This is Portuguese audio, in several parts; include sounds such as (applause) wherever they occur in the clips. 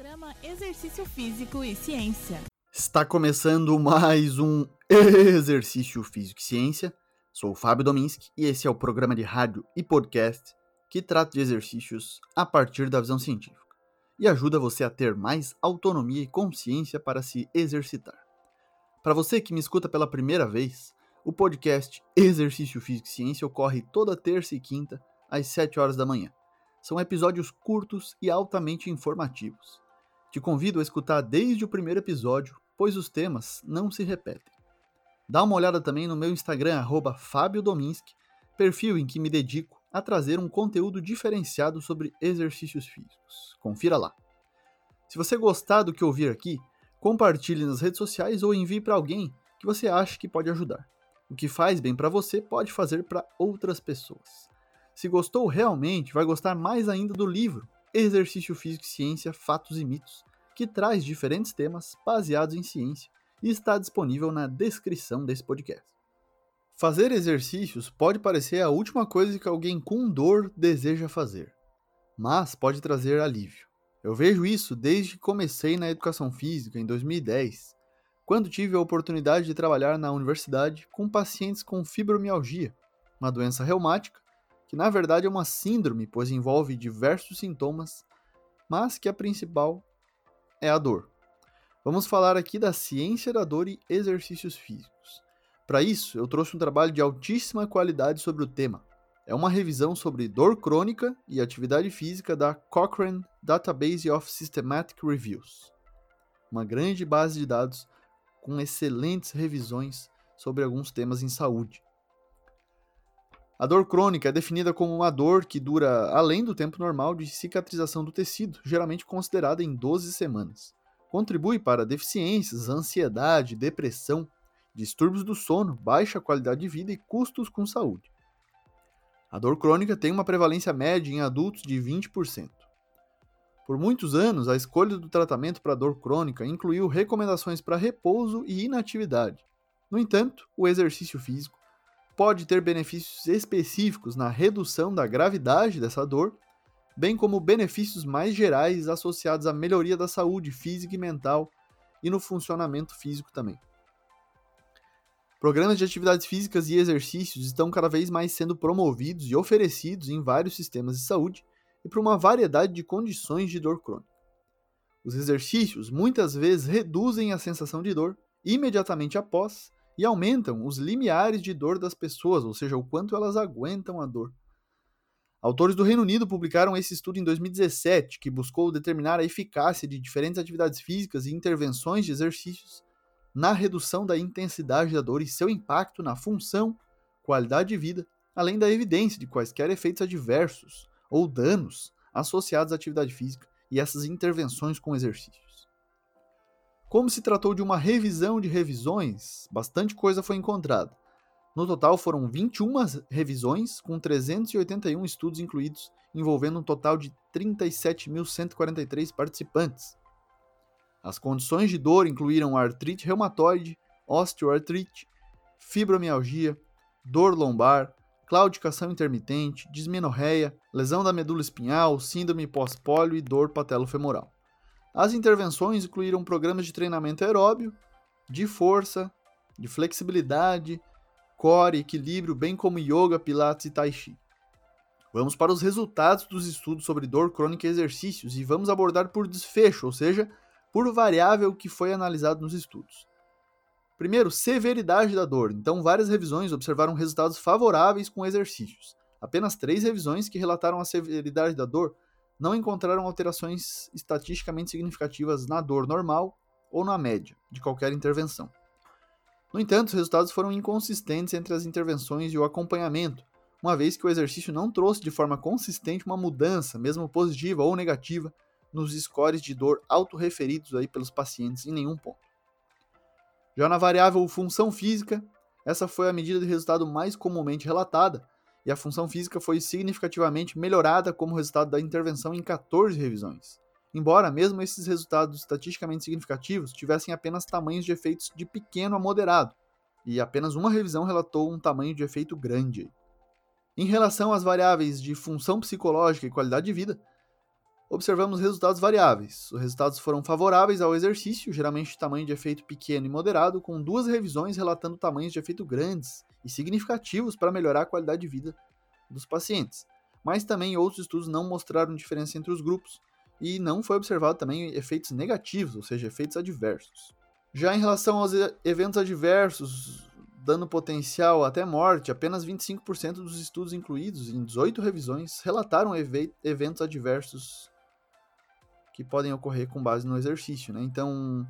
Programa Exercício Físico e Ciência. Está começando mais um (laughs) Exercício Físico e Ciência. Sou o Fábio Dominski e esse é o programa de rádio e podcast que trata de exercícios a partir da visão científica e ajuda você a ter mais autonomia e consciência para se exercitar. Para você que me escuta pela primeira vez, o podcast Exercício Físico e Ciência ocorre toda terça e quinta às 7 horas da manhã. São episódios curtos e altamente informativos. Te convido a escutar desde o primeiro episódio, pois os temas não se repetem. Dá uma olhada também no meu Instagram, Fábio Dominski, perfil em que me dedico a trazer um conteúdo diferenciado sobre exercícios físicos. Confira lá. Se você gostar do que ouvir aqui, compartilhe nas redes sociais ou envie para alguém que você acha que pode ajudar. O que faz bem para você pode fazer para outras pessoas. Se gostou realmente, vai gostar mais ainda do livro Exercício Físico e Ciência, Fatos e Mitos, que traz diferentes temas baseados em ciência e está disponível na descrição desse podcast. Fazer exercícios pode parecer a última coisa que alguém com dor deseja fazer, mas pode trazer alívio. Eu vejo isso desde que comecei na educação física em 2010, quando tive a oportunidade de trabalhar na universidade com pacientes com fibromialgia, uma doença reumática que na verdade é uma síndrome, pois envolve diversos sintomas, mas que a principal é a dor. Vamos falar aqui da ciência da dor e exercícios físicos. Para isso, eu trouxe um trabalho de altíssima qualidade sobre o tema. É uma revisão sobre dor crônica e atividade física da Cochrane Database of Systematic Reviews. Uma grande base de dados com excelentes revisões sobre alguns temas em saúde. A dor crônica é definida como uma dor que dura além do tempo normal de cicatrização do tecido, geralmente considerada em 12 semanas. Contribui para deficiências, ansiedade, depressão, distúrbios do sono, baixa qualidade de vida e custos com saúde. A dor crônica tem uma prevalência média em adultos de 20%. Por muitos anos, a escolha do tratamento para dor crônica incluiu recomendações para repouso e inatividade. No entanto, o exercício físico pode ter benefícios específicos na redução da gravidade dessa dor, bem como benefícios mais gerais associados à melhoria da saúde física e mental e no funcionamento físico também. Programas de atividades físicas e exercícios estão cada vez mais sendo promovidos e oferecidos em vários sistemas de saúde e para uma variedade de condições de dor crônica. Os exercícios muitas vezes reduzem a sensação de dor imediatamente após e aumentam os limiares de dor das pessoas, ou seja, o quanto elas aguentam a dor. Autores do Reino Unido publicaram esse estudo em 2017, que buscou determinar a eficácia de diferentes atividades físicas e intervenções de exercícios na redução da intensidade da dor e seu impacto na função, qualidade de vida, além da evidência de quaisquer efeitos adversos ou danos associados à atividade física e essas intervenções com exercícios. Como se tratou de uma revisão de revisões, bastante coisa foi encontrada. No total foram 21 revisões, com 381 estudos incluídos, envolvendo um total de 37.143 participantes. As condições de dor incluíram artrite reumatoide, osteoartrite, fibromialgia, dor lombar, claudicação intermitente, dismenorreia, lesão da medula espinhal, síndrome pós-pólio e dor patelofemoral. As intervenções incluíram programas de treinamento aeróbio, de força, de flexibilidade, core, equilíbrio, bem como yoga, pilates e tai chi. Vamos para os resultados dos estudos sobre dor crônica e exercícios e vamos abordar por desfecho, ou seja, por variável que foi analisado nos estudos. Primeiro, severidade da dor. Então, várias revisões observaram resultados favoráveis com exercícios. Apenas três revisões que relataram a severidade da dor não encontraram alterações estatisticamente significativas na dor normal ou na média de qualquer intervenção. No entanto, os resultados foram inconsistentes entre as intervenções e o acompanhamento, uma vez que o exercício não trouxe de forma consistente uma mudança, mesmo positiva ou negativa, nos scores de dor autorreferidos aí pelos pacientes em nenhum ponto. Já na variável função física, essa foi a medida de resultado mais comumente relatada, e a função física foi significativamente melhorada como resultado da intervenção em 14 revisões. Embora mesmo esses resultados estatisticamente significativos tivessem apenas tamanhos de efeitos de pequeno a moderado, e apenas uma revisão relatou um tamanho de efeito grande. Em relação às variáveis de função psicológica e qualidade de vida, observamos resultados variáveis. Os resultados foram favoráveis ao exercício, geralmente tamanho de efeito pequeno e moderado, com duas revisões relatando tamanhos de efeito grandes e significativos para melhorar a qualidade de vida dos pacientes. Mas também outros estudos não mostraram diferença entre os grupos e não foi observado também efeitos negativos, ou seja, efeitos adversos. Já em relação aos eventos adversos, dano potencial até morte, apenas 25% dos estudos incluídos em 18 revisões relataram eventos adversos que podem ocorrer com base no exercício. Né? Então,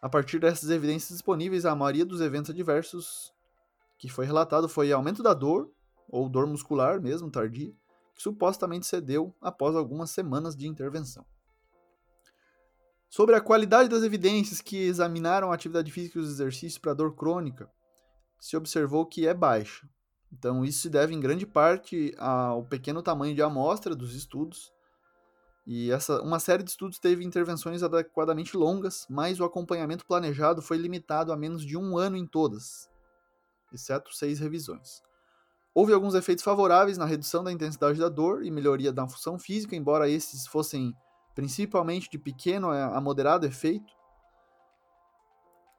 a partir dessas evidências disponíveis, a maioria dos eventos adversos que foi relatado foi aumento da dor, ou dor muscular mesmo, tardia, que supostamente cedeu após algumas semanas de intervenção. Sobre a qualidade das evidências que examinaram a atividade física e os exercícios para dor crônica, se observou que é baixa. Então, isso se deve em grande parte ao pequeno tamanho de amostra dos estudos. E essa, uma série de estudos teve intervenções adequadamente longas, mas o acompanhamento planejado foi limitado a menos de um ano em todas, exceto seis revisões. Houve alguns efeitos favoráveis na redução da intensidade da dor e melhoria da função física, embora esses fossem principalmente de pequeno a moderado efeito.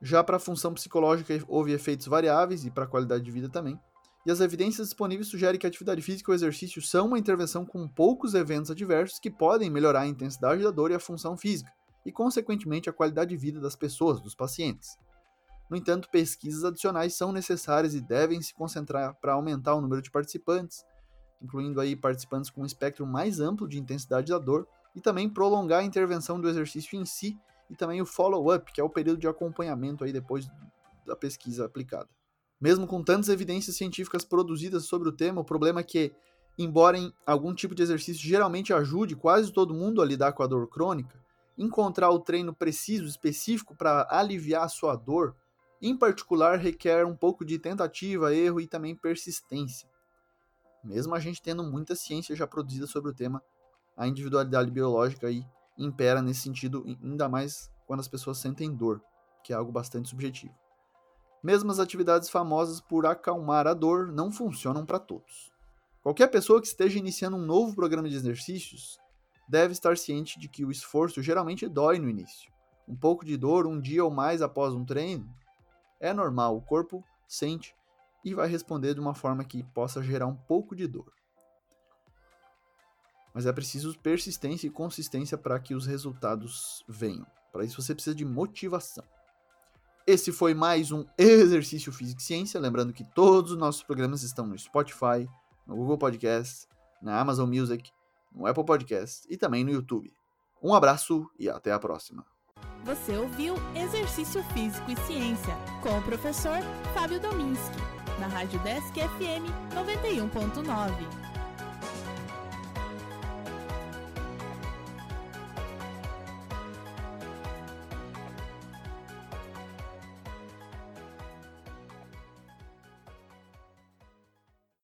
Já para a função psicológica houve efeitos variáveis e para a qualidade de vida também. E as evidências disponíveis sugerem que a atividade física e o exercício são uma intervenção com poucos eventos adversos que podem melhorar a intensidade da dor e a função física, e consequentemente a qualidade de vida das pessoas, dos pacientes. No entanto, pesquisas adicionais são necessárias e devem se concentrar para aumentar o número de participantes, incluindo aí participantes com um espectro mais amplo de intensidade da dor, e também prolongar a intervenção do exercício em si e também o follow-up, que é o período de acompanhamento aí depois da pesquisa aplicada. Mesmo com tantas evidências científicas produzidas sobre o tema, o problema é que, embora em algum tipo de exercício geralmente ajude quase todo mundo a lidar com a dor crônica, encontrar o treino preciso, específico para aliviar a sua dor em particular, requer um pouco de tentativa, erro e também persistência. Mesmo a gente tendo muita ciência já produzida sobre o tema, a individualidade biológica aí impera nesse sentido, ainda mais quando as pessoas sentem dor, que é algo bastante subjetivo. Mesmo as atividades famosas por acalmar a dor não funcionam para todos. Qualquer pessoa que esteja iniciando um novo programa de exercícios deve estar ciente de que o esforço geralmente dói no início. Um pouco de dor um dia ou mais após um treino é normal, o corpo sente e vai responder de uma forma que possa gerar um pouco de dor. Mas é preciso persistência e consistência para que os resultados venham. Para isso você precisa de motivação. Esse foi mais um Exercício Físico e Ciência. Lembrando que todos os nossos programas estão no Spotify, no Google Podcast, na Amazon Music, no Apple Podcast e também no YouTube. Um abraço e até a próxima. Você ouviu Exercício Físico e Ciência com o professor Fábio Dominski, na Rádio Desk FM 91.9.